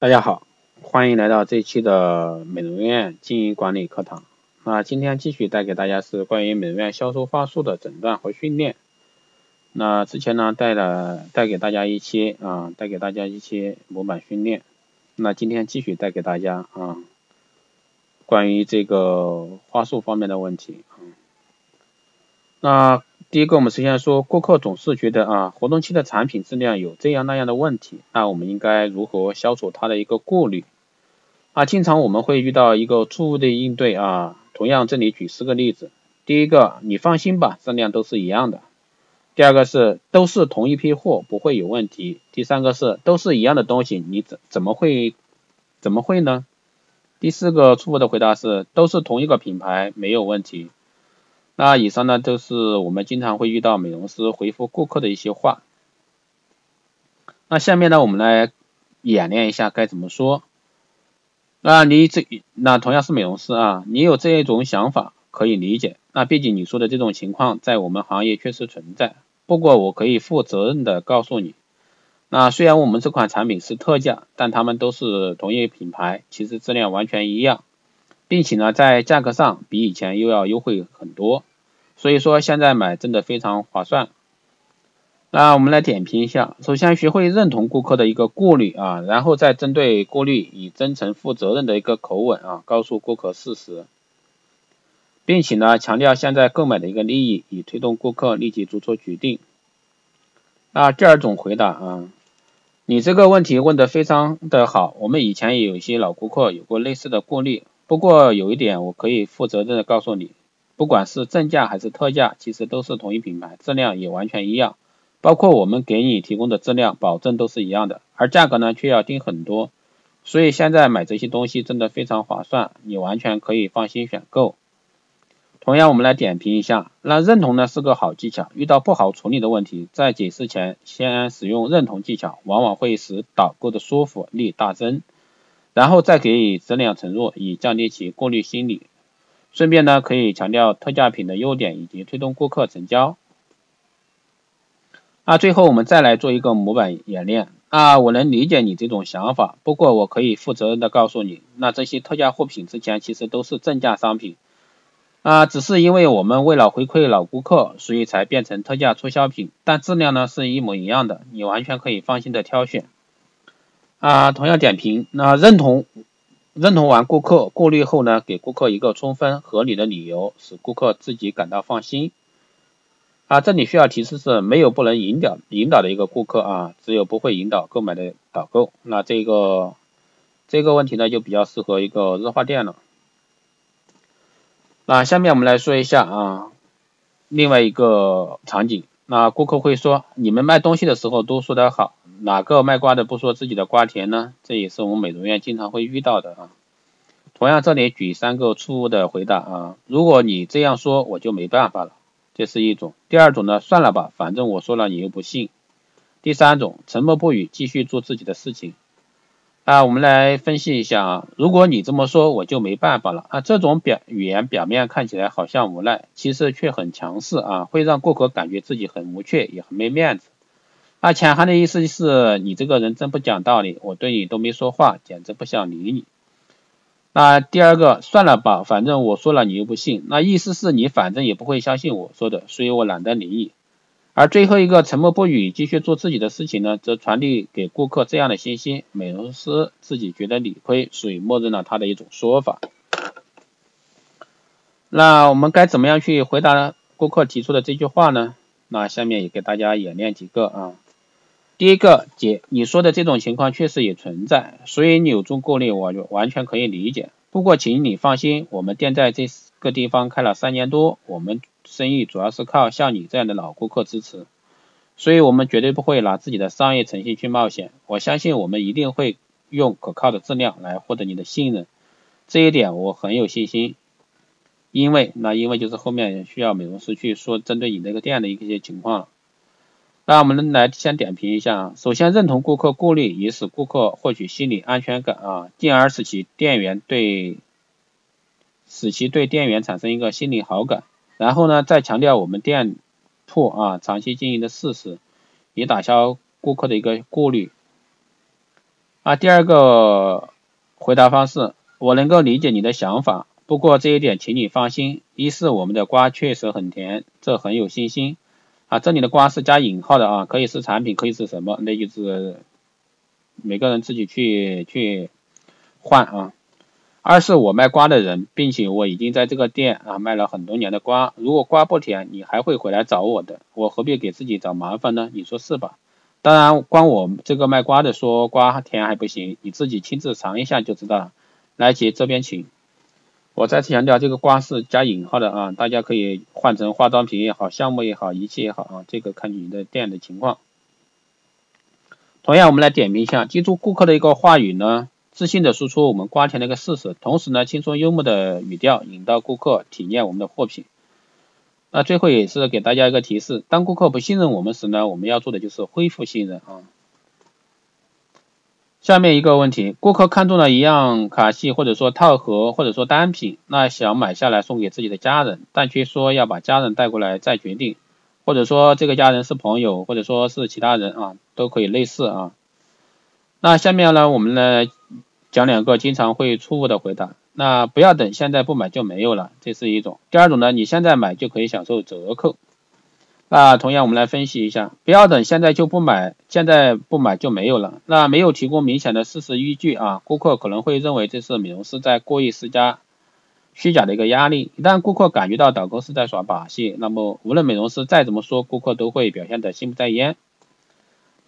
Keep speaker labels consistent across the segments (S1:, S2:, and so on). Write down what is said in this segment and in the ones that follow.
S1: 大家好，欢迎来到这一期的美容院经营管理课堂。那今天继续带给大家是关于美容院销售话术的诊断和训练。那之前呢带了带给大家一期啊，带给大家一期模板训练。那今天继续带给大家啊，关于这个话术方面的问题。那第一个，我们首先说，顾客总是觉得啊，活动期的产品质量有这样那样的问题，那我们应该如何消除他的一个顾虑？啊，经常我们会遇到一个错误的应对啊，同样这里举四个例子。第一个，你放心吧，质量都是一样的。第二个是都是同一批货，不会有问题。第三个是都是一样的东西，你怎怎么会怎么会呢？第四个错误的回答是都是同一个品牌，没有问题。那以上呢都是我们经常会遇到美容师回复顾客的一些话。那下面呢我们来演练一下该怎么说。那你这那同样是美容师啊，你有这一种想法可以理解。那毕竟你说的这种情况在我们行业确实存在。不过我可以负责任的告诉你，那虽然我们这款产品是特价，但他们都是同一品牌，其实质量完全一样，并且呢在价格上比以前又要优惠很多。所以说现在买真的非常划算。那我们来点评一下，首先学会认同顾客的一个顾虑啊，然后再针对顾虑以真诚负责任的一个口吻啊，告诉顾客事实，并且呢强调现在购买的一个利益，以推动顾客立即做出决定。那第二种回答啊，你这个问题问的非常的好，我们以前也有一些老顾客有过类似的顾虑，不过有一点我可以负责任的告诉你。不管是正价还是特价，其实都是同一品牌，质量也完全一样，包括我们给你提供的质量保证都是一样的，而价格呢却要低很多，所以现在买这些东西真的非常划算，你完全可以放心选购。同样，我们来点评一下，那认同呢是个好技巧，遇到不好处理的问题，在解释前先使用认同技巧，往往会使导购的说服力大增，然后再给予质量承诺，以降低其顾虑心理。顺便呢，可以强调特价品的优点以及推动顾客成交。那最后我们再来做一个模板演练。啊，我能理解你这种想法，不过我可以负责任的告诉你，那这些特价货品之前其实都是正价商品。啊，只是因为我们为了回馈老顾客，所以才变成特价促销品，但质量呢是一模一样的，你完全可以放心的挑选。啊，同样点评，那认同。认同完顾客过滤后呢，给顾客一个充分合理的理由，使顾客自己感到放心。啊，这里需要提示是没有不能引导引导的一个顾客啊，只有不会引导购买的导购。那这个这个问题呢，就比较适合一个日化店了。那下面我们来说一下啊，另外一个场景。那顾客会说，你们卖东西的时候都说的好。哪个卖瓜的不说自己的瓜甜呢？这也是我们美容院经常会遇到的啊。同样，这里举三个错误的回答啊。如果你这样说，我就没办法了，这是一种。第二种呢，算了吧，反正我说了你又不信。第三种，沉默不语，继续做自己的事情。啊，我们来分析一下啊。如果你这么说，我就没办法了啊。这种表语言表面看起来好像无奈，其实却很强势啊，会让顾客感觉自己很无趣，也很没面子。那潜含的意思是你这个人真不讲道理，我对你都没说话，简直不想理你。那第二个，算了吧，反正我说了你又不信，那意思是你反正也不会相信我说的，所以我懒得理你。而最后一个，沉默不语，继续做自己的事情呢，则传递给顾客这样的信息：美容师自己觉得理亏，所以默认了他的一种说法。那我们该怎么样去回答顾客提出的这句话呢？那下面也给大家演练几个啊。第一个，姐，你说的这种情况确实也存在，所以你有种顾虑，我就完全可以理解。不过，请你放心，我们店在这个地方开了三年多，我们生意主要是靠像你这样的老顾客支持，所以我们绝对不会拿自己的商业诚信去冒险。我相信我们一定会用可靠的质量来获得你的信任，这一点我很有信心。因为，那因为就是后面需要美容师去说针对你那个店的一些情况了。那我们来先点评一下啊，首先认同顾客顾虑，以使顾客获取心理安全感啊，进而使其店员对使其对店员产生一个心理好感。然后呢，再强调我们店铺啊长期经营的事实，以打消顾客的一个顾虑。啊，第二个回答方式，我能够理解你的想法，不过这一点请你放心，一是我们的瓜确实很甜，这很有信心。啊，这里的瓜是加引号的啊，可以是产品，可以是什么，那就是每个人自己去去换啊。二是我卖瓜的人，并且我已经在这个店啊卖了很多年的瓜，如果瓜不甜，你还会回来找我的，我何必给自己找麻烦呢？你说是吧？当然，光我这个卖瓜的说瓜甜还不行，你自己亲自尝一下就知道了。来姐这边请。我再次强调，这个瓜是加引号的啊，大家可以换成化妆品也好，项目也好，仪器也好啊，这个看你的店的情况。同样，我们来点评一下，记住顾客的一个话语呢，自信的输出我们瓜田的一个事实，同时呢，轻松幽默的语调引导顾客体验我们的货品。那最后也是给大家一个提示，当顾客不信任我们时呢，我们要做的就是恢复信任啊。下面一个问题，顾客看中了一样卡系或者说套盒或者说单品，那想买下来送给自己的家人，但却说要把家人带过来再决定，或者说这个家人是朋友或者说是其他人啊，都可以类似啊。那下面呢，我们呢讲两个经常会错误的回答，那不要等现在不买就没有了，这是一种。第二种呢，你现在买就可以享受折扣。那同样，我们来分析一下，不要等现在就不买，现在不买就没有了。那没有提供明显的事实依据啊，顾客可能会认为这是美容师在故意施加虚假的一个压力。一旦顾客感觉到导购是在耍把戏，那么无论美容师再怎么说，顾客都会表现得心不在焉。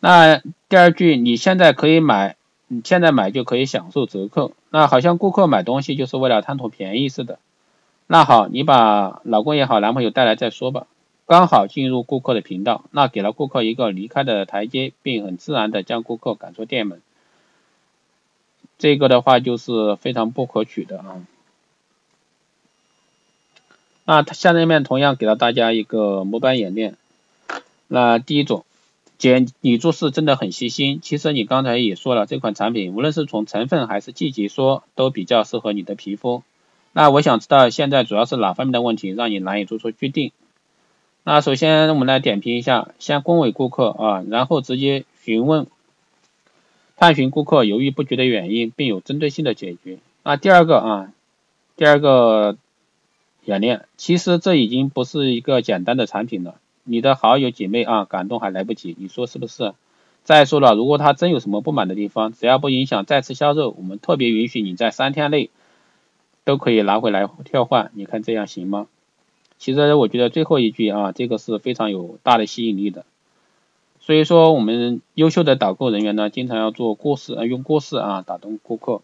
S1: 那第二句，你现在可以买，你现在买就可以享受折扣，那好像顾客买东西就是为了贪图便宜似的。那好，你把老公也好，男朋友带来再说吧。刚好进入顾客的频道，那给了顾客一个离开的台阶，并很自然的将顾客赶出店门。这个的话就是非常不可取的啊。那下面同样给了大家一个模板演练。那第一种，姐，你做事真的很细心。其实你刚才也说了，这款产品无论是从成分还是季节说，都比较适合你的皮肤。那我想知道现在主要是哪方面的问题让你难以做出决定？那首先我们来点评一下，先恭维顾客啊，然后直接询问、探寻顾客犹豫不决的原因，并有针对性的解决。那第二个啊，第二个演练，其实这已经不是一个简单的产品了，你的好友姐妹啊感动还来不及，你说是不是？再说了，如果他真有什么不满的地方，只要不影响再次销售，我们特别允许你在三天内都可以拿回来调换，你看这样行吗？其实我觉得最后一句啊，这个是非常有大的吸引力的。所以说，我们优秀的导购人员呢，经常要做故事，啊，用故事啊打动顾客。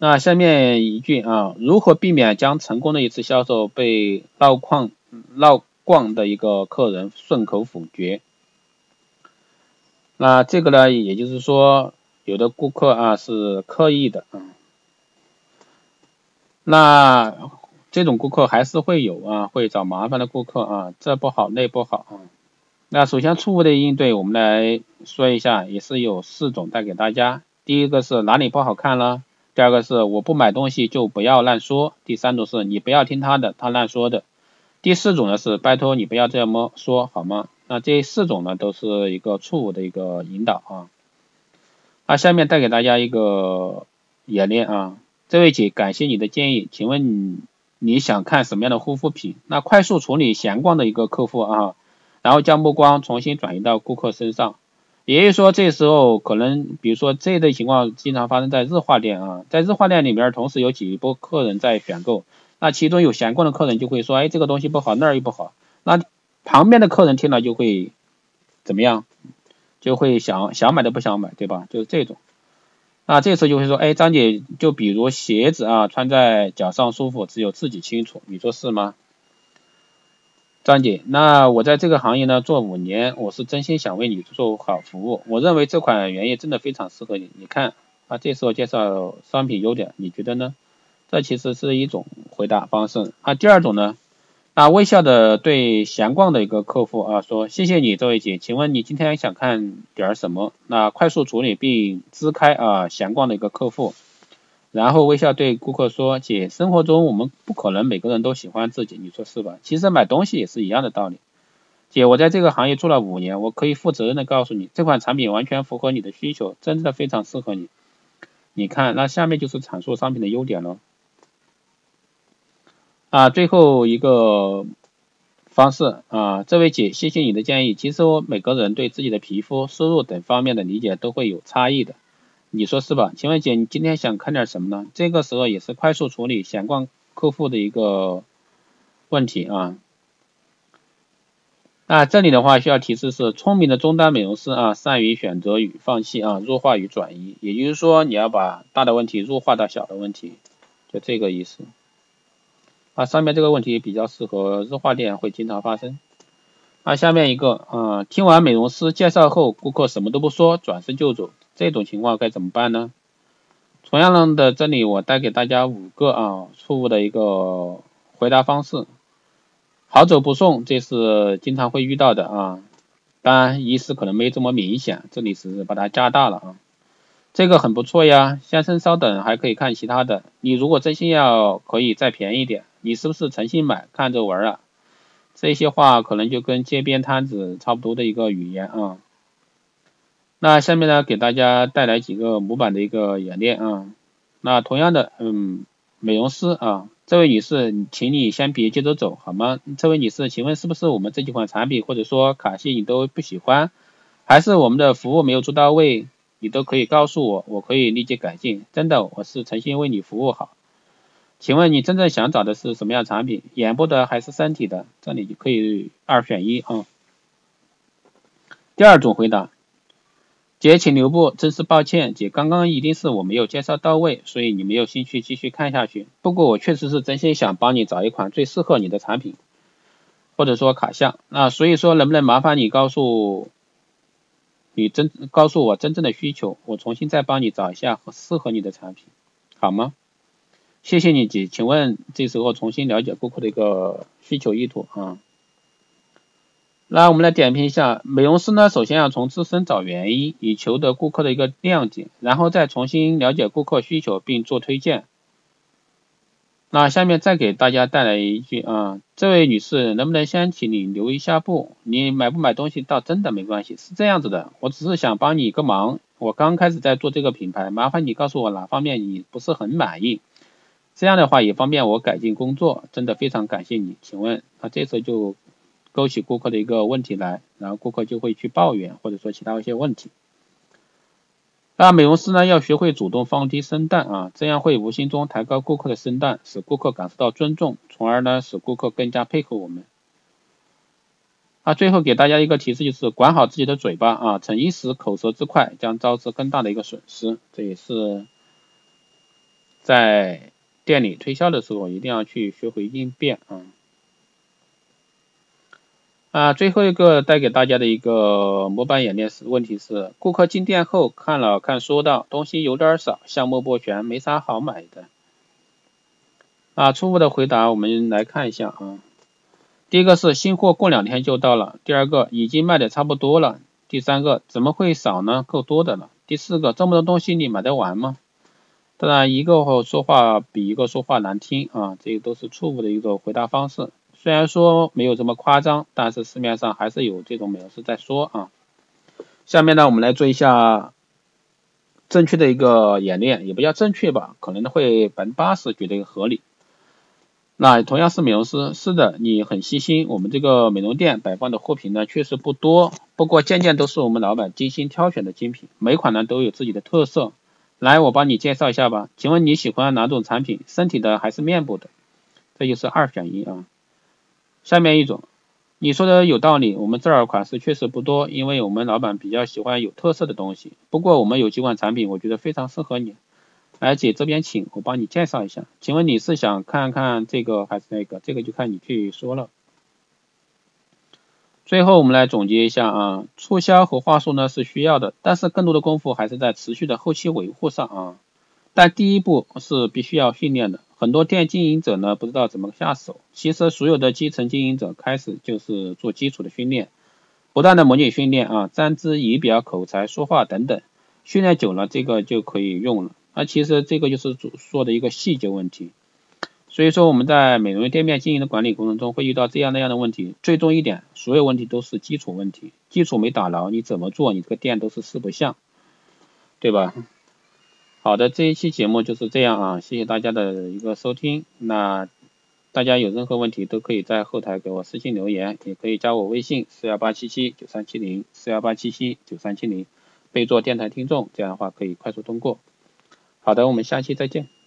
S1: 那下面一句啊，如何避免将成功的一次销售被绕逛绕逛的一个客人顺口否决？那这个呢，也就是说，有的顾客啊是刻意的啊。那这种顾客还是会有啊，会找麻烦的顾客啊，这不好那不好啊。那首先错误的应对，我们来说一下，也是有四种带给大家。第一个是哪里不好看了，第二个是我不买东西就不要乱说，第三种是你不要听他的，他乱说的。第四种呢是拜托你不要这么说好吗？那这四种呢都是一个错误的一个引导啊。那下面带给大家一个演练啊。这位姐，感谢你的建议，请问你想看什么样的护肤品？那快速处理闲逛的一个客户啊，然后将目光重新转移到顾客身上。也就是说，这时候可能，比如说这一类情况经常发生在日化店啊，在日化店里面，同时有几波客人在选购，那其中有闲逛的客人就会说，哎，这个东西不好，那儿又不好，那旁边的客人听了就会怎么样？就会想想买都不想买，对吧？就是这种。那这次就会说，哎，张姐，就比如鞋子啊，穿在脚上舒服，只有自己清楚，你说是吗？张姐，那我在这个行业呢做五年，我是真心想为你做好服务。我认为这款原液真的非常适合你。你看，啊，这时候介绍商品优点，你觉得呢？这其实是一种回答方式。啊，第二种呢？那微笑的对闲逛的一个客户啊说，谢谢你这位姐，请问你今天想看点什么？那快速处理并支开啊闲逛的一个客户，然后微笑对顾客说，姐，生活中我们不可能每个人都喜欢自己，你说是吧？其实买东西也是一样的道理。姐，我在这个行业做了五年，我可以负责任的告诉你，这款产品完全符合你的需求，真的非常适合你。你看，那下面就是阐述商品的优点了。啊，最后一个方式啊，这位姐，谢谢你的建议。其实我每个人对自己的皮肤、收入等方面的理解都会有差异的，你说是吧？请问姐，你今天想看点什么呢？这个时候也是快速处理闲逛客户的一个问题啊。那，这里的话需要提示是，聪明的中单美容师啊，善于选择与放弃啊，弱化与转移，也就是说，你要把大的问题弱化到小的问题，就这个意思。啊，上面这个问题比较适合日化店会经常发生。啊，下面一个，啊，听完美容师介绍后，顾客什么都不说，转身就走，这种情况该怎么办呢？同样的，这里我带给大家五个啊错误的一个回答方式。好走不送，这是经常会遇到的啊。当然，意思可能没这么明显，这里是把它加大了啊。这个很不错呀，先生稍等，还可以看其他的。你如果真心要，可以再便宜点。你是不是诚心买，看着玩啊？这些话可能就跟街边摊子差不多的一个语言啊。那下面呢，给大家带来几个模板的一个演练啊。那同样的，嗯，美容师啊。这位女士，请你先别急着走，好吗？这位女士，请问是不是我们这几款产品或者说卡西你都不喜欢，还是我们的服务没有做到位？你都可以告诉我，我可以立即改进。真的，我是诚心为你服务好。请问你真正想找的是什么样产品？眼部的还是身体的？这里就可以二选一啊。第二种回答。姐，请留步，真是抱歉。姐，刚刚一定是我没有介绍到位，所以你没有兴趣继续看下去。不过我确实是真心想帮你找一款最适合你的产品，或者说卡项。那所以说，能不能麻烦你告诉你真告诉我真正的需求，我重新再帮你找一下适合你的产品，好吗？谢谢你，姐。请问这时候重新了解顾客的一个需求意图啊。那我们来点评一下，美容师呢，首先要从自身找原因，以求得顾客的一个谅解，然后再重新了解顾客需求并做推荐。那下面再给大家带来一句啊，这位女士，能不能先请你留一下步？你买不买东西倒真的没关系，是这样子的，我只是想帮你一个忙，我刚开始在做这个品牌，麻烦你告诉我哪方面你不是很满意，这样的话也方便我改进工作，真的非常感谢你。请问，那这次就。勾起顾客的一个问题来，然后顾客就会去抱怨或者说其他一些问题。那美容师呢要学会主动放低身段啊，这样会无形中抬高顾客的身段，使顾客感受到尊重，从而呢使顾客更加配合我们。啊，最后给大家一个提示就是管好自己的嘴巴啊，逞一时口舌之快将招致更大的一个损失，这也是在店里推销的时候一定要去学会应变啊。啊，最后一个带给大家的一个模板演练是，问题是顾客进店后看了看，说道东西有点少，项目不全，没啥好买的。啊，初步的回答我们来看一下啊。第一个是新货过两天就到了，第二个已经卖的差不多了，第三个怎么会少呢？够多的了。第四个这么多东西你买得完吗？当然一个说话比一个说话难听啊，这个都是错误的一个回答方式。虽然说没有这么夸张，但是市面上还是有这种美容师在说啊。下面呢，我们来做一下正确的一个演练，也不叫正确吧，可能会百分之八十觉得合理。那同样是美容师，是的，你很细心。我们这个美容店摆放的货品呢，确实不多，不过件件都是我们老板精心挑选的精品，每款呢都有自己的特色。来，我帮你介绍一下吧。请问你喜欢哪种产品？身体的还是面部的？这就是二选一啊。下面一种，你说的有道理，我们这儿款式确实不多，因为我们老板比较喜欢有特色的东西。不过我们有几款产品，我觉得非常适合你。来姐这边请，我帮你介绍一下。请问你是想看看这个还是那个？这个就看你去说了。最后我们来总结一下啊，促销和话术呢是需要的，但是更多的功夫还是在持续的后期维护上啊。但第一步是必须要训练的。很多店经营者呢不知道怎么下手，其实所有的基层经营者开始就是做基础的训练，不断的模拟训练啊，站姿、仪表、口才、说话等等，训练久了这个就可以用了。那其实这个就是说的一个细节问题，所以说我们在美容院店面经营的管理过程中会遇到这样那样的问题，最终一点，所有问题都是基础问题，基础没打牢，你怎么做，你这个店都是四不像，对吧？好的，这一期节目就是这样啊，谢谢大家的一个收听。那大家有任何问题都可以在后台给我私信留言，也可以加我微信四幺八七七九三七零四幺八七七九三七零，备注电台听众，这样的话可以快速通过。好的，我们下期再见。